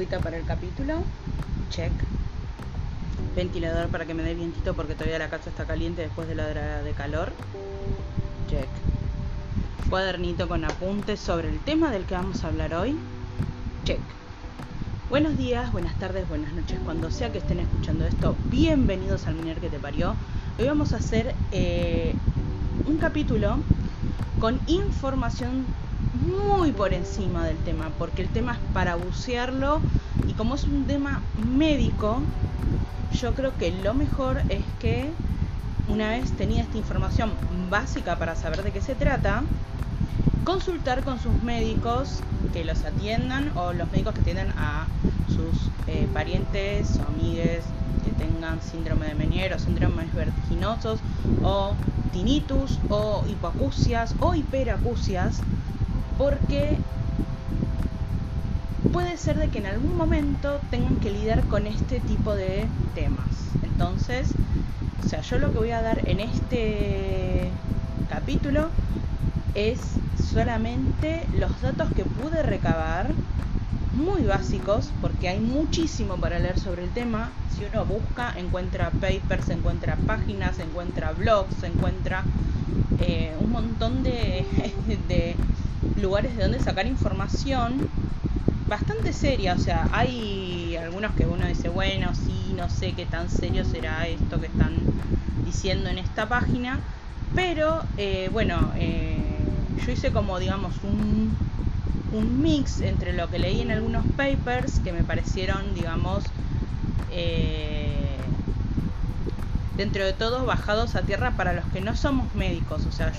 Para el capítulo. Check. Ventilador para que me dé vientito porque todavía la casa está caliente después de la hora de calor. Check. Cuadernito con apuntes sobre el tema del que vamos a hablar hoy. Check. Buenos días, buenas tardes, buenas noches, cuando sea que estén escuchando esto. Bienvenidos al Miner que te parió. Hoy vamos a hacer eh, un capítulo con información muy por encima del tema, porque el tema es para bucearlo y como es un tema médico, yo creo que lo mejor es que una vez tenía esta información básica para saber de qué se trata, consultar con sus médicos que los atiendan o los médicos que atienden a sus eh, parientes o amigues que tengan síndrome de Menier o síndromes vertiginosos o tinnitus o hipoacusias o hiperacusias porque puede ser de que en algún momento tengan que lidiar con este tipo de temas. Entonces, o sea, yo lo que voy a dar en este capítulo es solamente los datos que pude recabar, muy básicos, porque hay muchísimo para leer sobre el tema. Si uno busca, encuentra papers, encuentra páginas, encuentra blogs, encuentra eh, un montón de, de lugares de donde sacar información bastante seria. O sea, hay algunos que uno dice, bueno, sí, no sé qué tan serio será esto que están diciendo en esta página. Pero, eh, bueno, eh, yo hice como, digamos, un, mix entre lo que leí en algunos papers que me parecieron, digamos, eh, dentro de todos bajados a tierra para los que no somos médicos. O sea,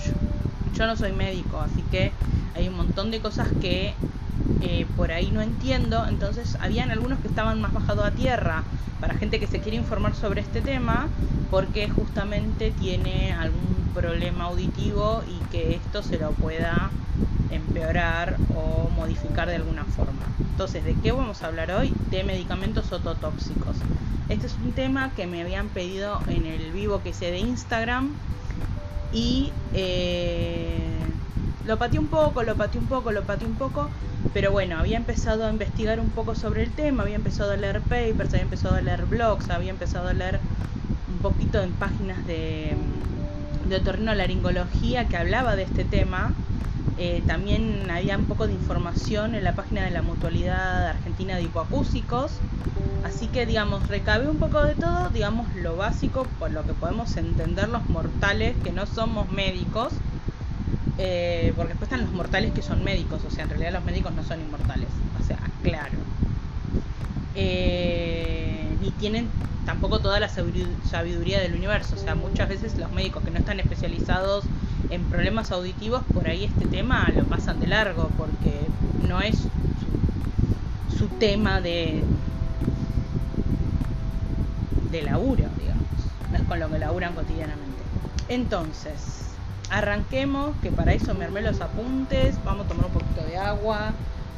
yo no soy médico, así que hay un montón de cosas que eh, por ahí no entiendo, entonces habían algunos que estaban más bajados a tierra para gente que se quiere informar sobre este tema porque justamente tiene algún problema auditivo y que esto se lo pueda empeorar o modificar de alguna forma. Entonces, ¿de qué vamos a hablar hoy? De medicamentos ototóxicos. Este es un tema que me habían pedido en el vivo que hice de Instagram y eh, lo pateé un poco, lo pateé un poco, lo pateé un poco, pero bueno, había empezado a investigar un poco sobre el tema, había empezado a leer papers, había empezado a leer blogs, había empezado a leer un poquito en páginas de, de laringología que hablaba de este tema. Eh, también había un poco de información en la página de la Mutualidad Argentina de Hipoacúsicos. Así que, digamos, recabé un poco de todo, digamos, lo básico, por lo que podemos entender los mortales que no somos médicos eh, porque después están los mortales que son médicos, o sea, en realidad los médicos no son inmortales, o sea, claro. Eh, ni tienen tampoco toda la sabiduría del universo, o sea, muchas veces los médicos que no están especializados en problemas auditivos, por ahí este tema lo pasan de largo, porque no es su, su tema de, de laburo, digamos, no es con lo que laburan cotidianamente. Entonces, arranquemos, que para eso me armé los apuntes, vamos a tomar un poquito de agua,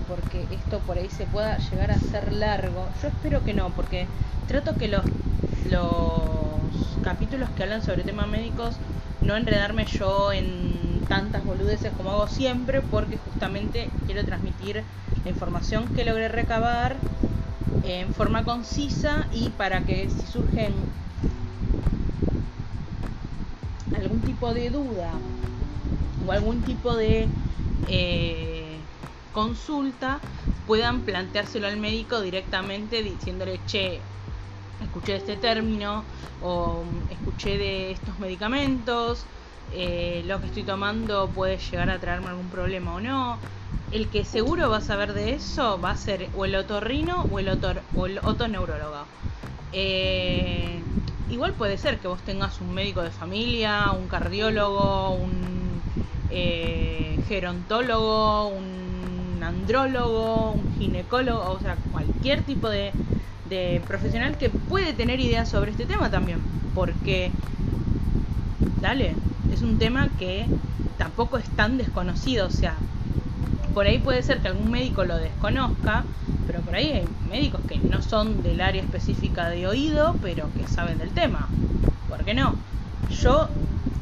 porque esto por ahí se pueda llegar a ser largo. Yo espero que no, porque trato que los, los capítulos que hablan sobre temas médicos no enredarme yo en tantas boludeces como hago siempre, porque justamente quiero transmitir la información que logré recabar en forma concisa y para que si surgen algún tipo de duda o algún tipo de eh, consulta, puedan planteárselo al médico directamente diciéndole, che, escuché este término o escuché de estos medicamentos, eh, lo que estoy tomando puede llegar a traerme algún problema o no. El que seguro va a saber de eso va a ser o el otorrino o el, otor, o el otoneurólogo. Eh, igual puede ser que vos tengas un médico de familia, un cardiólogo, un eh, gerontólogo, un andrólogo, un ginecólogo, o sea, cualquier tipo de, de profesional que puede tener ideas sobre este tema también, porque, dale, es un tema que tampoco es tan desconocido, o sea, por ahí puede ser que algún médico lo desconozca, pero por ahí hay médicos que no son del área específica de oído, pero que saben del tema. ¿Por qué no? Yo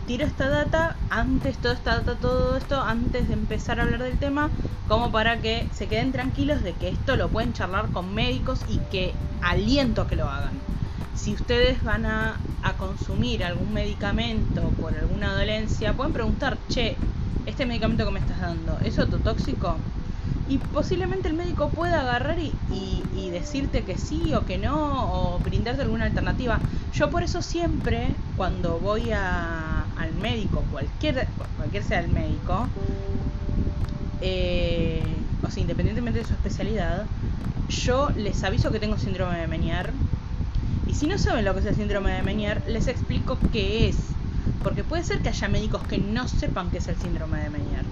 tiro esta data antes, toda esta data, todo esto, antes de empezar a hablar del tema, como para que se queden tranquilos de que esto lo pueden charlar con médicos y que aliento que lo hagan. Si ustedes van a, a consumir algún medicamento por alguna dolencia, pueden preguntar, che, este medicamento que me estás dando, ¿es ototóxico? Y posiblemente el médico pueda agarrar y, y, decirte que sí o que no, o brindarte alguna alternativa. Yo por eso siempre, cuando voy a, al médico, cualquier, cualquier sea el médico, eh, o sea, independientemente de su especialidad, yo les aviso que tengo síndrome de Menier. Y si no saben lo que es el síndrome de Menier, les explico qué es. Porque puede ser que haya médicos que no sepan qué es el síndrome de Menier.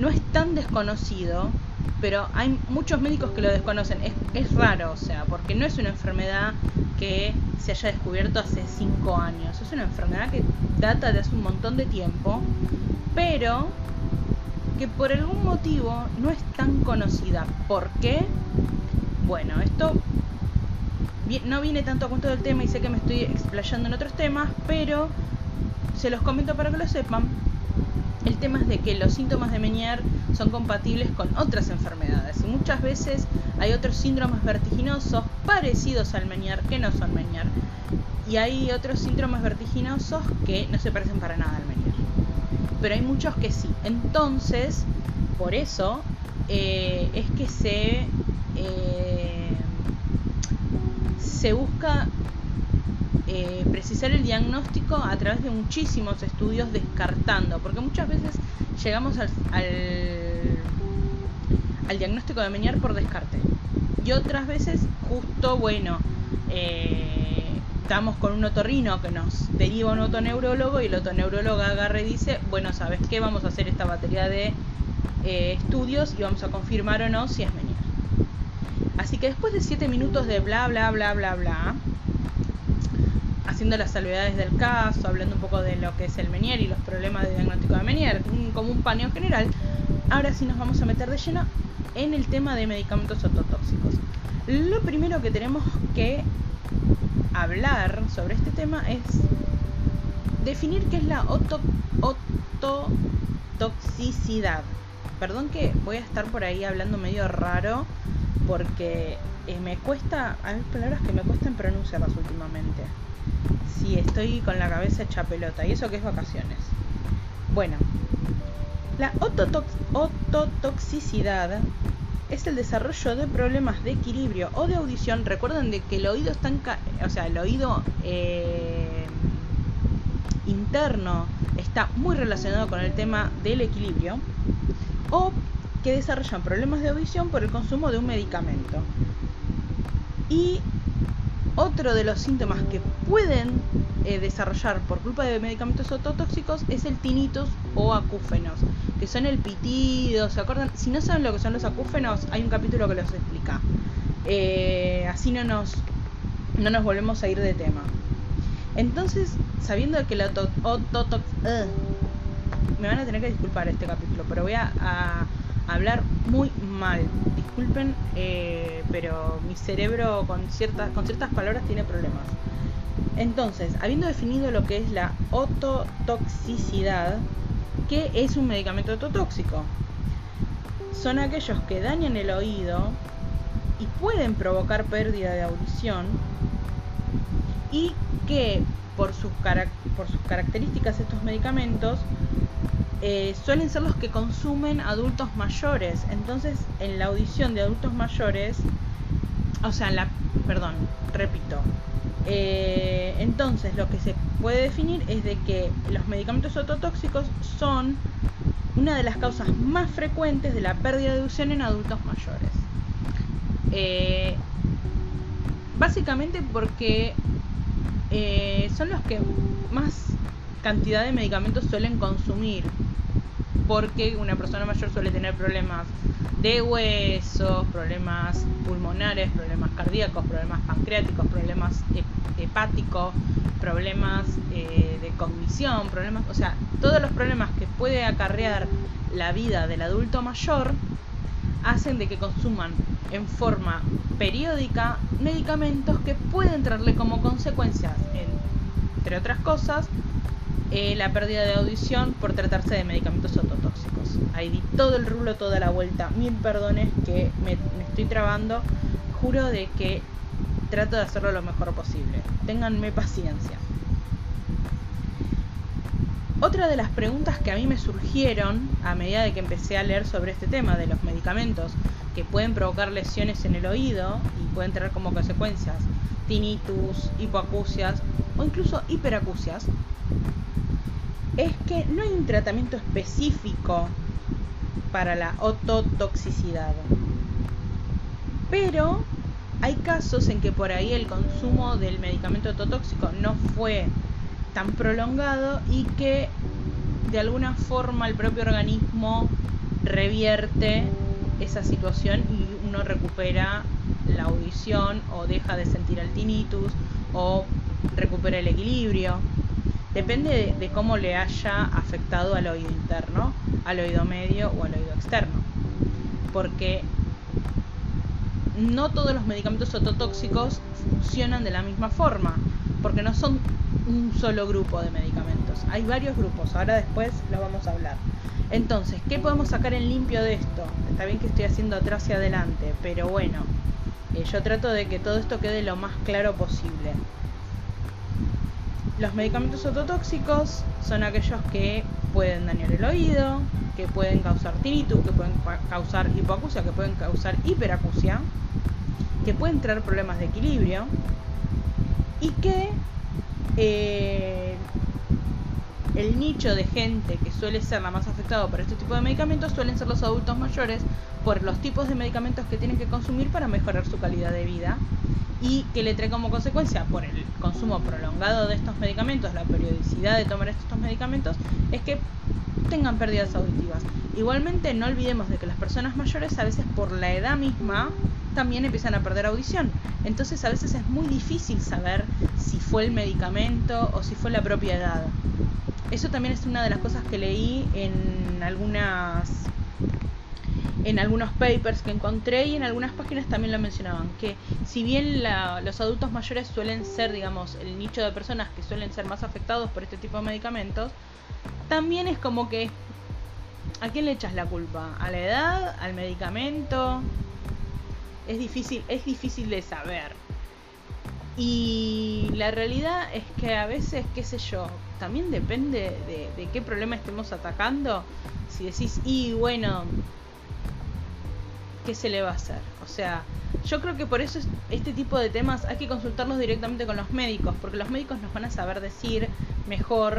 No es tan desconocido, pero hay muchos médicos que lo desconocen. Es, es raro, o sea, porque no es una enfermedad que se haya descubierto hace 5 años. Es una enfermedad que data de hace un montón de tiempo, pero que por algún motivo no es tan conocida. ¿Por qué? Bueno, esto no viene tanto a cuento del tema y sé que me estoy explayando en otros temas, pero se los comento para que lo sepan. El tema es de que los síntomas de Menier son compatibles con otras enfermedades y muchas veces hay otros síndromes vertiginosos parecidos al Menier que no son Menier y hay otros síndromes vertiginosos que no se parecen para nada al Menier. Pero hay muchos que sí. Entonces, por eso eh, es que se eh, se busca eh, precisar el diagnóstico a través de muchísimos estudios descartando, porque muchas veces llegamos al, diagnóstico de Menier por descarte. Y otras veces, justo, bueno, eh, estamos con un otorrino que nos deriva un otoneurólogo y el otoneurólogo agarra y dice, bueno, ¿sabes qué? Vamos a hacer esta batería de eh, estudios y vamos a confirmar o no si es Menier. Así que después de 7 minutos de bla, bla, bla, bla, bla, haciendo las salvedades del caso, hablando un poco de lo que es el Menier y los problemas de diagnóstico de Menier, como un paneo general, ahora sí nos vamos a meter de lleno en el tema de medicamentos ototóxicos. Lo primero que tenemos que hablar sobre este tema es definir qué es la ototoxicidad. Perdón que voy a estar por ahí hablando medio raro porque me cuesta, hay palabras que me cuestan pronunciarlas últimamente si estoy con la cabeza hecha pelota. Y eso que es vacaciones. Bueno, la ototoxicidad es el desarrollo de problemas de equilibrio o de audición. Recuerden de que el oído está o sea, el oído eh, interno está muy relacionado con el tema del equilibrio o que desarrollan problemas de audición por el consumo de un medicamento. Y otro de los síntomas que pueden eh, desarrollar por culpa de medicamentos ototóxicos es el tinnitus o acúfenos, que son el pitido, ¿se acuerdan? Si no saben lo que son los acúfenos, hay un capítulo que los explica. Eh, así no nos, no nos volvemos a ir de tema. Entonces, sabiendo que la ototox... me van a tener que disculpar este capítulo, pero voy a hablar muy mal. Disculpen, eh, pero mi cerebro con ciertas, con ciertas palabras tiene problemas. Entonces, habiendo definido lo que es la ototoxicidad, ¿qué es un medicamento ototóxico? Son aquellos que dañan el oído y pueden provocar pérdida de audición y que por sus, por sus características estos medicamentos eh, suelen ser los que consumen adultos mayores. Entonces, en la audición de adultos mayores, o sea, la, perdón, repito. Eh, entonces, lo que se puede definir es de que los medicamentos ototóxicos son una de las causas más frecuentes de la pérdida de audición en adultos mayores. Eh, básicamente porque son los que más cantidad de medicamentos suelen consumir porque una persona mayor suele tener problemas de huesos, problemas pulmonares, problemas cardíacos, problemas pancreáticos, problemas hepáticos, problemas eh, de cognición, problemas, o sea, todos los problemas que puede acarrear la vida del adulto mayor hacen de que consuman en forma periódica medicamentos que pueden traerle como consecuencias, entre otras cosas, eh, la pérdida de audición por tratarse de medicamentos ototóxicos. Ahí di todo el rulo, toda la vuelta. Mil perdones que me, me estoy trabando. Juro de que trato de hacerlo lo mejor posible. Ténganme paciencia. Otra de las preguntas que a mí me surgieron a medida de que empecé a leer sobre este tema de los medicamentos que pueden provocar lesiones en el oído y pueden tener como consecuencias tinnitus, hipoacusias o incluso hiperacusias, es que no hay un tratamiento específico para la ototoxicidad. Pero hay casos en que por ahí el consumo del medicamento ototóxico no fue tan prolongado y que de alguna forma el propio organismo revierte esa situación y uno recupera la audición o deja de sentir el tinnitus o recupera el equilibrio. Depende de, cómo le haya afectado al oído interno, al oído medio o al oído externo. Porque no todos los medicamentos ototóxicos funcionan de la misma forma, porque no son un solo grupo de medicamentos, hay varios grupos, ahora después lo vamos a hablar. Entonces, ¿qué podemos sacar en limpio de esto? Está bien que estoy haciendo atrás y adelante, pero bueno, eh, yo trato de que todo esto quede lo más claro posible. Los medicamentos ototóxicos son aquellos que pueden dañar el oído, que pueden causar tinnitus, que pueden causar hipoacusia, que pueden causar hiperacusia, que pueden traer problemas de equilibrio y que eh, el nicho de gente que suele ser la más afectada por este tipo de medicamentos suelen ser los adultos mayores por los tipos de medicamentos que tienen que consumir para mejorar su calidad de vida y que le trae como consecuencia por el consumo prolongado de estos medicamentos, la periodicidad de tomar estos medicamentos, es que tengan pérdidas auditivas. Igualmente no olvidemos de que las personas mayores a veces por la edad misma también empiezan a perder audición. Entonces a veces es muy difícil saber si fue el medicamento o si fue la propia edad. Eso también es una de las cosas que leí en algunas en algunos papers que encontré y en algunas páginas también lo mencionaban, que si bien los adultos mayores suelen ser, digamos, el nicho de personas que suelen ser más afectados por este tipo de medicamentos, también es como que ¿a quién le echas la culpa? ¿A la edad? ¿Al medicamento? Es difícil, es difícil de saber. Y la realidad es que a veces, qué sé yo, también depende de, qué problema estemos atacando. Si decís, y bueno, ¿qué se le va a hacer? O sea, yo creo que por eso este tipo de temas hay que consultarlos directamente con los médicos, porque los médicos nos van a saber decir mejor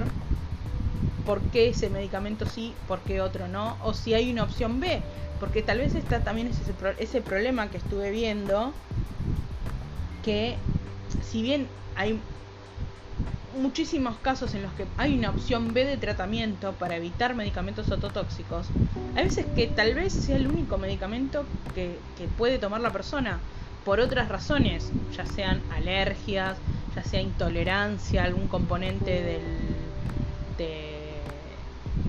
por qué ese medicamento sí, por qué otro no, o si hay una opción B, porque tal vez está también ese, ese problema que estuve viendo, que si bien hay muchísimos casos en los que hay una opción B de tratamiento para evitar medicamentos ototóxicos, hay veces que tal vez sea el único medicamento que, puede tomar la persona por otras razones, ya sean alergias, ya sea intolerancia algún componente del,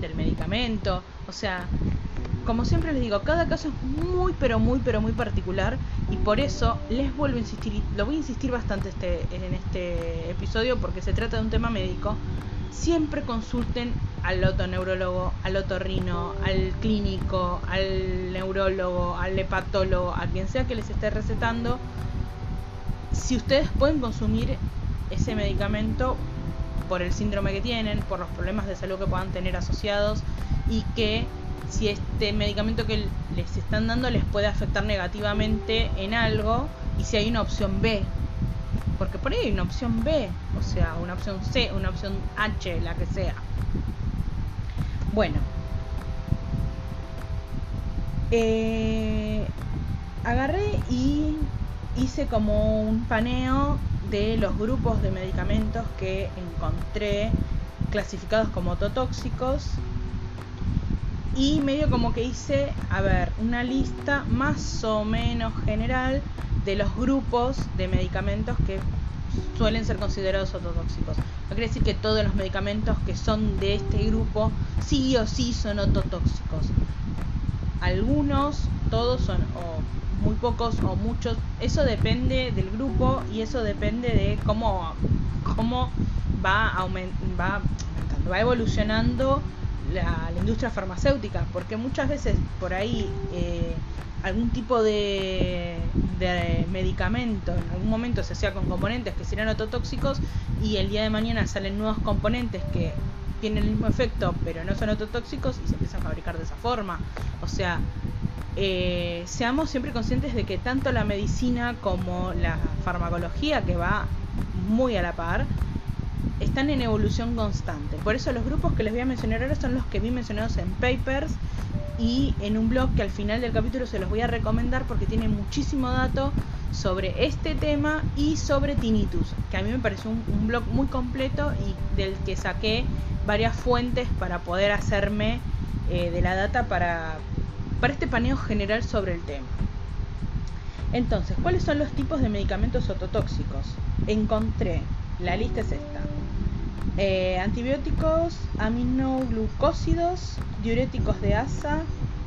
del medicamento, o sea, como siempre les digo, cada caso es muy, pero muy, pero muy particular y por eso les vuelvo a insistir, lo voy a insistir bastante este, en este episodio porque se trata de un tema médico. Siempre consulten al otoneurólogo, al otorrino, al clínico, al neurólogo, al hepatólogo, a quien sea que les esté recetando. Si ustedes pueden consumir ese medicamento por el síndrome que tienen, por los problemas de salud que puedan tener asociados y que si este medicamento que les están dando les puede afectar negativamente en algo y si hay una opción B. Porque por ahí hay una opción B, o sea, una opción C, una opción H, la que sea. Bueno. Eh, agarré y hice como un paneo de los grupos de medicamentos que encontré clasificados como ototóxicos y medio como que hice, a ver, una lista más o menos general de los grupos de medicamentos que suelen ser considerados ototóxicos. No quiere decir que todos los medicamentos que son de este grupo sí o sí son ototóxicos. Algunos, todos son, o muy pocos o muchos. Eso depende del grupo y eso depende de cómo, cómo va, va aumentando va evolucionando la, industria farmacéutica, porque muchas veces por ahí eh, algún tipo de, medicamento en algún momento se hacía con componentes que serían ototóxicos y el día de mañana salen nuevos componentes que tienen el mismo efecto pero no son ototóxicos y se empiezan a fabricar de esa forma. O sea, eh, seamos siempre conscientes de que tanto la medicina como la farmacología, que va muy a la par, están en evolución constante. Por eso los grupos que les voy a mencionar ahora son los que vi mencionados en papers y en un blog que al final del capítulo se los voy a recomendar porque tiene muchísimo dato sobre este tema y sobre tinnitus, que a mí me pareció un, blog muy completo y del que saqué varias fuentes para poder hacerme eh, de la data para, para este paneo general sobre el tema. Entonces, ¿cuáles son los tipos de medicamentos ototóxicos? Encontré, la lista es esta. Eh, antibióticos, aminoglucósidos, diuréticos de asa,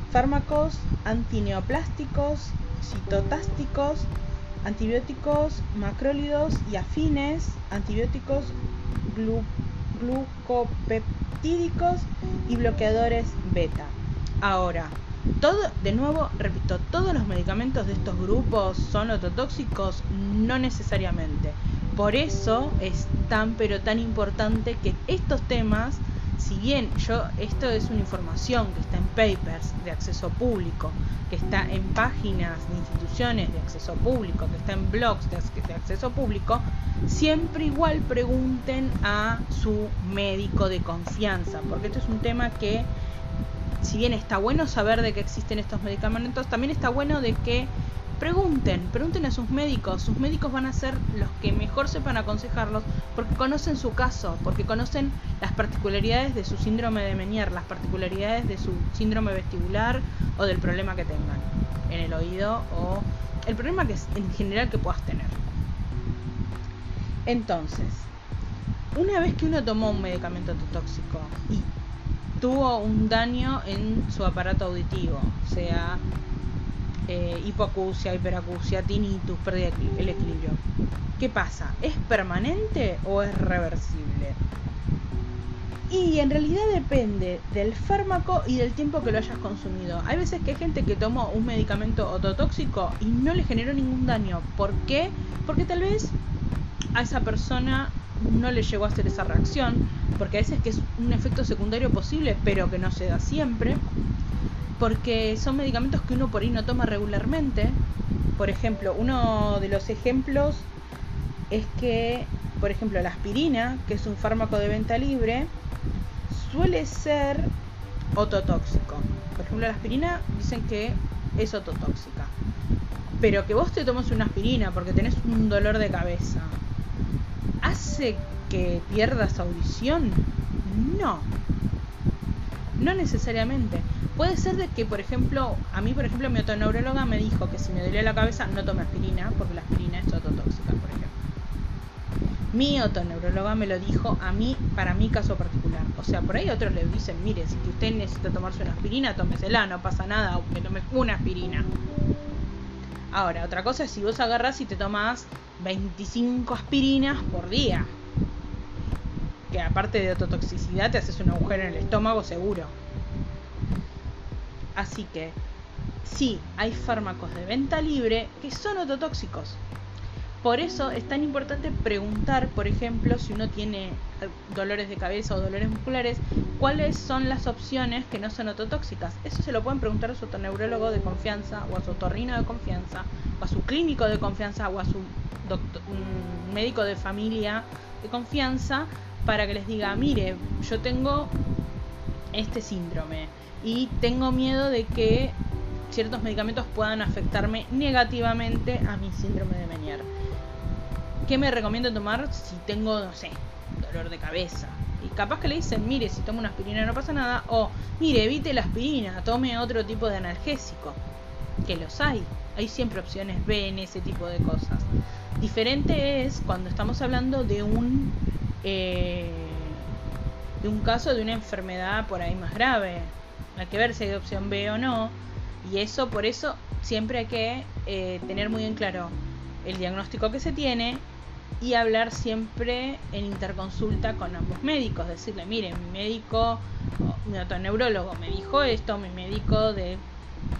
fármacos antineoplásticos, citotásticos, antibióticos macrólidos y afines, antibióticos glucopeptídicos y bloqueadores beta. Ahora, todo, de nuevo, repito, todos los medicamentos de estos grupos son ototóxicos, no necesariamente. Por eso es tan pero tan importante que estos temas, si bien yo esto es una información que está en papers de acceso público, que está en páginas de instituciones de acceso público, que está en blogs de, acceso público, siempre igual pregunten a su médico de confianza, porque esto es un tema que si bien está bueno saber de que existen estos medicamentos, también está bueno de que pregunten, pregunten a sus médicos. Sus médicos van a ser los que mejor sepan aconsejarlos porque conocen su caso, porque conocen las particularidades de su síndrome de Menier, las particularidades de su síndrome vestibular o del problema que tengan en el oído o el problema que en general que puedas tener. Entonces, una vez que uno tomó un medicamento tóxico y tuvo un daño en su aparato auditivo, sea eh, hipoacusia, hiperacusia, tinnitus, pérdida el equilibrio. ¿Qué pasa? ¿Es permanente o es reversible? Y en realidad depende del fármaco y del tiempo que lo hayas consumido. Hay veces que hay gente que tomó un medicamento ototóxico y no le generó ningún daño. ¿Por qué? Porque tal vez a esa persona no le llegó a hacer esa reacción, porque a veces que es un efecto secundario posible, pero que no se da siempre porque son medicamentos que uno por ahí no toma regularmente. Por ejemplo, uno de los ejemplos es que, por ejemplo, la aspirina, que es un fármaco de venta libre, suele ser ototóxico. Por ejemplo, la aspirina dicen que es ototóxica. Pero que vos te tomes una aspirina porque tenés un dolor de cabeza, ¿hace que pierdas audición? No. No necesariamente. Puede ser de que, por ejemplo, a mí, por ejemplo, mi otoneuróloga me dijo que si me dolía la cabeza no tome aspirina, porque la aspirina es ototóxica, por ejemplo. Mi otoneuróloga me lo dijo a mí, para mi caso particular. O sea, por ahí otros le dicen, mire, si usted necesita tomarse una aspirina, tómesela, no pasa nada, aunque tomes una aspirina. Ahora, otra cosa es si vos agarras y te tomas 25 aspirinas por día. Que aparte de ototoxicidad te haces un agujero en el estómago seguro. Así que sí, hay fármacos de venta libre que son ototóxicos. Por eso es tan importante preguntar, por ejemplo, si uno tiene dolores de cabeza o dolores musculares, cuáles son las opciones que no son ototóxicas. Eso se lo pueden preguntar a su neurólogo de confianza, o a su otorrino de confianza, o a su clínico de confianza, o a su médico de familia de confianza, para que les diga, mire, yo tengo este síndrome y tengo miedo de que ciertos medicamentos puedan afectarme negativamente a mi síndrome de Menier. ¿Qué me recomiendo tomar si tengo, no sé, dolor de cabeza? Y capaz que le dicen, mire, si tomo una aspirina no pasa nada, o mire, evite la aspirina, tome otro tipo de analgésico. Que los hay, hay siempre opciones B en ese tipo de cosas. Diferente es cuando estamos hablando de un eh, de un caso de una enfermedad por ahí más grave, hay que ver si hay opción B o no. Y eso, por eso, siempre hay que eh, tener muy en claro el diagnóstico que se tiene y hablar siempre en interconsulta con ambos médicos, decirle, mire, mi médico, mi neurólogo me dijo esto, mi médico de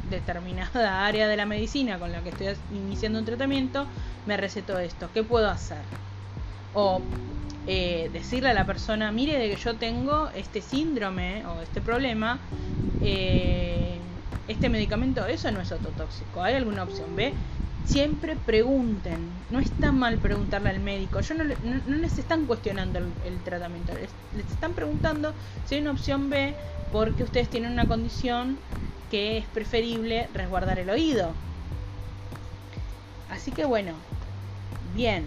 determinada área de la medicina con la que estoy iniciando un tratamiento me recetó esto, ¿qué puedo hacer? O eh, decirle a la persona, mire de que yo tengo este síndrome o este problema, eh, este medicamento, eso no es ototóxico, ¿hay alguna opción B? siempre pregunten. No está mal preguntarle al médico. Yo no, no, les están cuestionando el, tratamiento. Les, están preguntando si hay una opción B porque ustedes tienen una condición que es preferible resguardar el oído. Así que bueno, bien.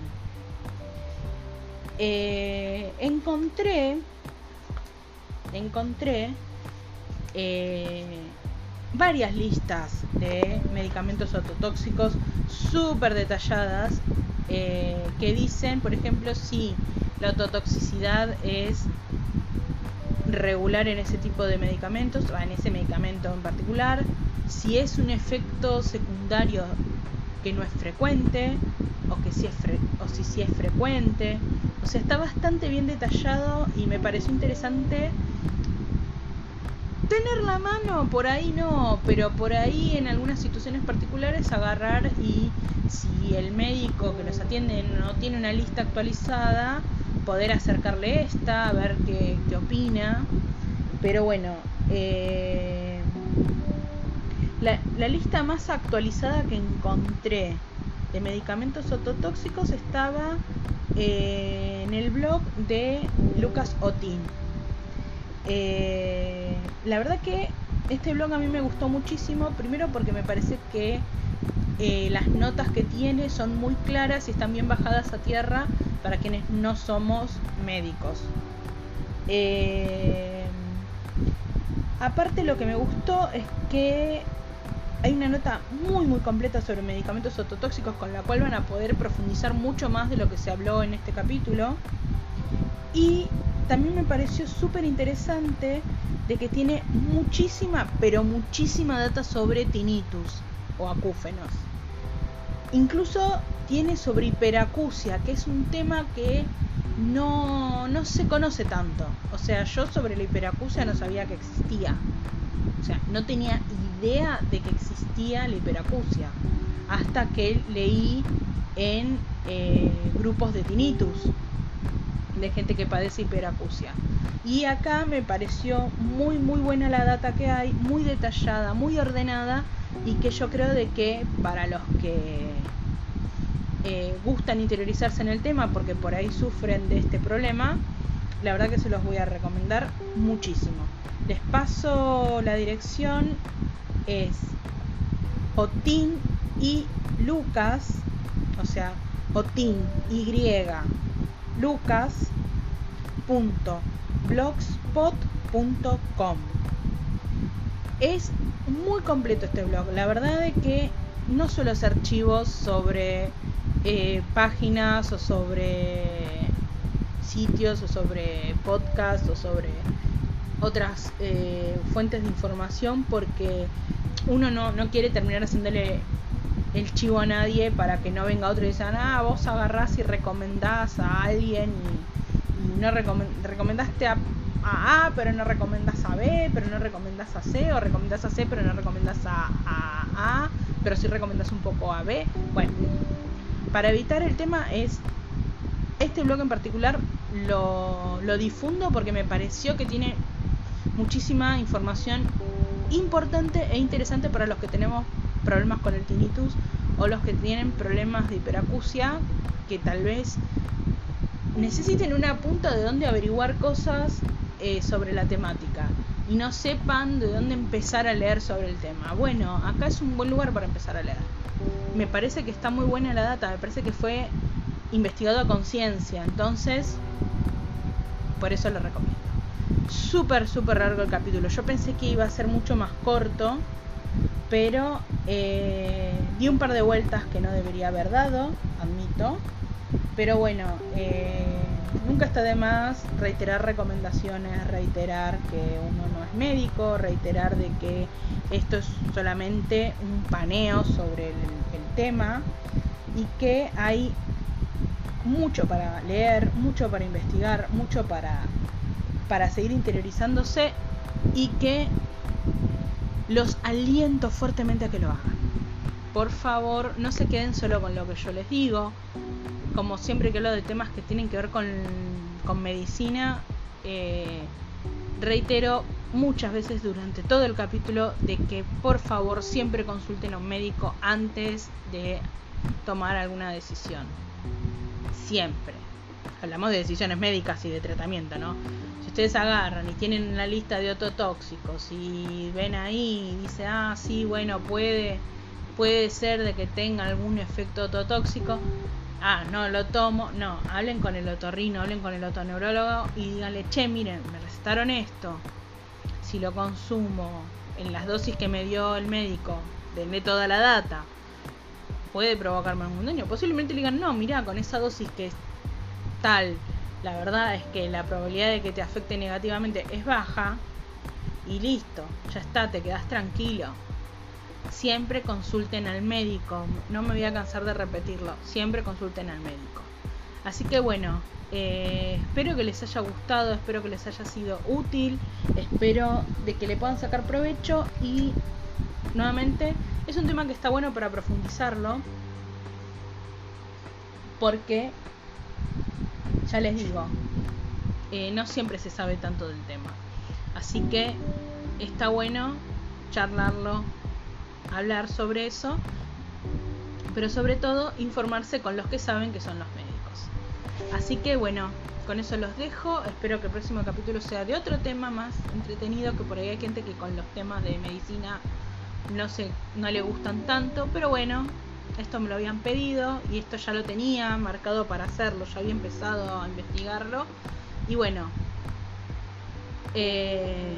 Eh, encontré, encontré eh, varias listas de medicamentos ototóxicos súper detalladas eh, que dicen, por ejemplo, si la ototoxicidad es regular en ese tipo de medicamentos, o en ese medicamento en particular, si es un efecto secundario que no es frecuente, o que si es o si sí es frecuente. O sea, está bastante bien detallado y me pareció interesante tener la mano, por ahí no, pero por ahí en algunas situaciones particulares agarrar y si el médico que nos atiende no tiene una lista actualizada, poder acercarle esta, a ver qué, opina. Pero bueno, eh, la, la lista más actualizada que encontré de medicamentos ototóxicos estaba eh, en el blog de Lucas Otin. Eh, la verdad que este blog a mí me gustó muchísimo, primero porque me parece que eh, las notas que tiene son muy claras y están bien bajadas a tierra para quienes no somos médicos. Aparte lo que me gustó es que hay una nota muy muy completa sobre medicamentos ototóxicos con la cual van a poder profundizar mucho más de lo que se habló en este capítulo. Y también me pareció súper interesante de que tiene muchísima, pero muchísima data sobre tinnitus o acúfenos. Incluso tiene sobre hiperacusia, que es un tema que no, no se conoce tanto. O sea, yo sobre la hiperacusia no sabía que existía. O sea, no tenía idea de que existía la hiperacusia. Hasta que leí en eh, grupos de tinnitus de gente que padece hiperacusia. Y acá me pareció muy muy buena la data que hay, muy detallada, muy ordenada y que yo creo de que para los que eh, gustan interiorizarse en el tema porque por ahí sufren de este problema, la verdad que se los voy a recomendar muchísimo. Les paso la dirección, es Otin y Lucas, o sea, Otin Y lucas.blogspot.com. Es muy completo este blog. La verdad es que no solo es archivos sobre eh, páginas o sobre sitios o sobre podcasts o sobre otras eh, fuentes de información porque uno no, no quiere terminar haciéndole el chivo a nadie para que no venga otro y diga, ah, vos agarrás y recomendás a alguien y, no recomendaste a, a, pero no recomendás a B, pero no recomendás a C, o recomendás a C, pero no recomendás a, A, pero sí recomendás un poco a B. Bueno, para evitar el tema es, este blog en particular lo, difundo porque me pareció que tiene muchísima información importante e interesante para los que tenemos problemas con el tinnitus o los que tienen problemas de hiperacusia que tal vez necesiten una punta de dónde averiguar cosas eh, sobre la temática y no sepan de dónde empezar a leer sobre el tema. Bueno, acá es un buen lugar para empezar a leer. Me parece que está muy buena la data, me parece que fue investigado a conciencia, entonces por eso lo recomiendo. Súper, súper largo el capítulo. Yo pensé que iba a ser mucho más corto, pero eh, di un par de vueltas que no debería haber dado, admito. Pero bueno, eh, nunca está de más reiterar recomendaciones, reiterar que uno no es médico, reiterar de que esto es solamente un paneo sobre el, el tema y que hay mucho para leer, mucho para investigar, mucho para, para seguir interiorizándose y que los aliento fuertemente a que lo hagan. Por favor, no se queden solo con lo que yo les digo. Como siempre que hablo de temas que tienen que ver con, con medicina, eh, reitero muchas veces durante todo el capítulo de que por favor siempre consulten a un médico antes de tomar alguna decisión. Siempre. Hablamos de decisiones médicas y de tratamiento, ¿no? Si ustedes agarran y tienen la lista de ototóxicos y ven ahí y dice, ah, sí, bueno, puede, puede ser de que tenga algún efecto ototóxico, ah, no lo tomo, no, hablen con el otorrino, hablen con el otoneurólogo y díganle, che, miren, me recetaron esto, si lo consumo en las dosis que me dio el médico, denle toda la data, puede provocarme algún daño. Posiblemente le digan, no, mira, con esa dosis que es tal, la verdad es que la probabilidad de que te afecte negativamente es baja y listo, ya está, te quedas tranquilo. Siempre consulten al médico, no me voy a cansar de repetirlo, siempre consulten al médico. Así que bueno, eh, espero que les haya gustado, espero que les haya sido útil, espero de que le puedan sacar provecho y nuevamente es un tema que está bueno para profundizarlo porque ya les digo, eh, no siempre se sabe tanto del tema. Así que está bueno charlarlo, hablar sobre eso, pero sobre todo informarse con los que saben que son los médicos. Así que bueno, con eso los dejo. Espero que el próximo capítulo sea de otro tema más entretenido, que por ahí hay gente que con los temas de medicina no, se, no le gustan tanto, pero bueno, esto me lo habían pedido y esto ya lo tenía marcado para hacerlo, ya había empezado a investigarlo. Y bueno, eh,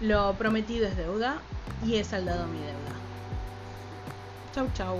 lo prometido es deuda y he saldado mi deuda. Chau, chau.